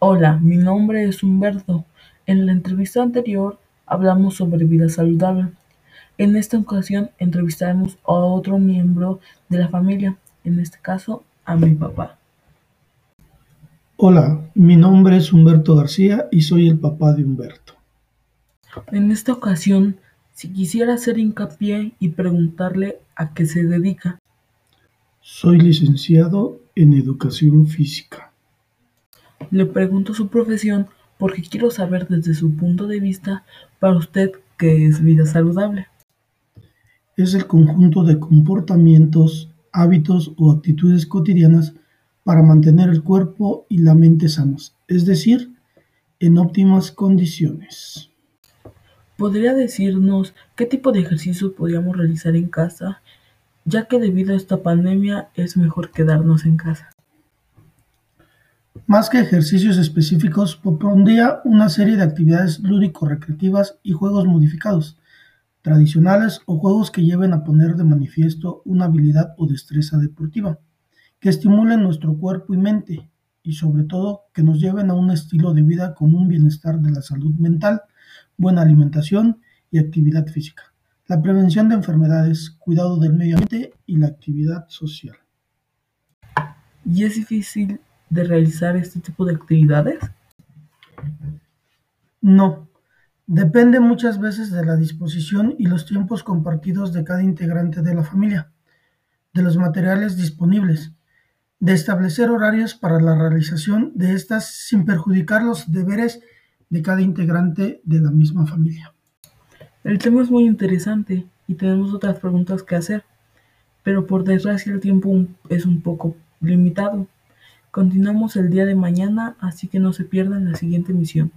Hola, mi nombre es Humberto. En la entrevista anterior hablamos sobre vida saludable. En esta ocasión entrevistaremos a otro miembro de la familia, en este caso a mi papá. Hola, mi nombre es Humberto García y soy el papá de Humberto. En esta ocasión, si quisiera hacer hincapié y preguntarle a qué se dedica. Soy licenciado en Educación Física. Le pregunto su profesión porque quiero saber desde su punto de vista para usted qué es vida saludable. Es el conjunto de comportamientos, hábitos o actitudes cotidianas para mantener el cuerpo y la mente sanos, es decir, en óptimas condiciones. ¿Podría decirnos qué tipo de ejercicio podríamos realizar en casa, ya que debido a esta pandemia es mejor quedarnos en casa? Más que ejercicios específicos, propondría una serie de actividades lúdico-recreativas y juegos modificados, tradicionales o juegos que lleven a poner de manifiesto una habilidad o destreza deportiva, que estimulen nuestro cuerpo y mente, y sobre todo que nos lleven a un estilo de vida con un bienestar de la salud mental, buena alimentación y actividad física, la prevención de enfermedades, cuidado del medio ambiente y la actividad social. ¿Y es difícil de realizar este tipo de actividades? No, depende muchas veces de la disposición y los tiempos compartidos de cada integrante de la familia, de los materiales disponibles, de establecer horarios para la realización de estas sin perjudicar los deberes de cada integrante de la misma familia. El tema es muy interesante y tenemos otras preguntas que hacer, pero por desgracia el tiempo es un poco limitado. Continuamos el día de mañana, así que no se pierdan la siguiente emisión.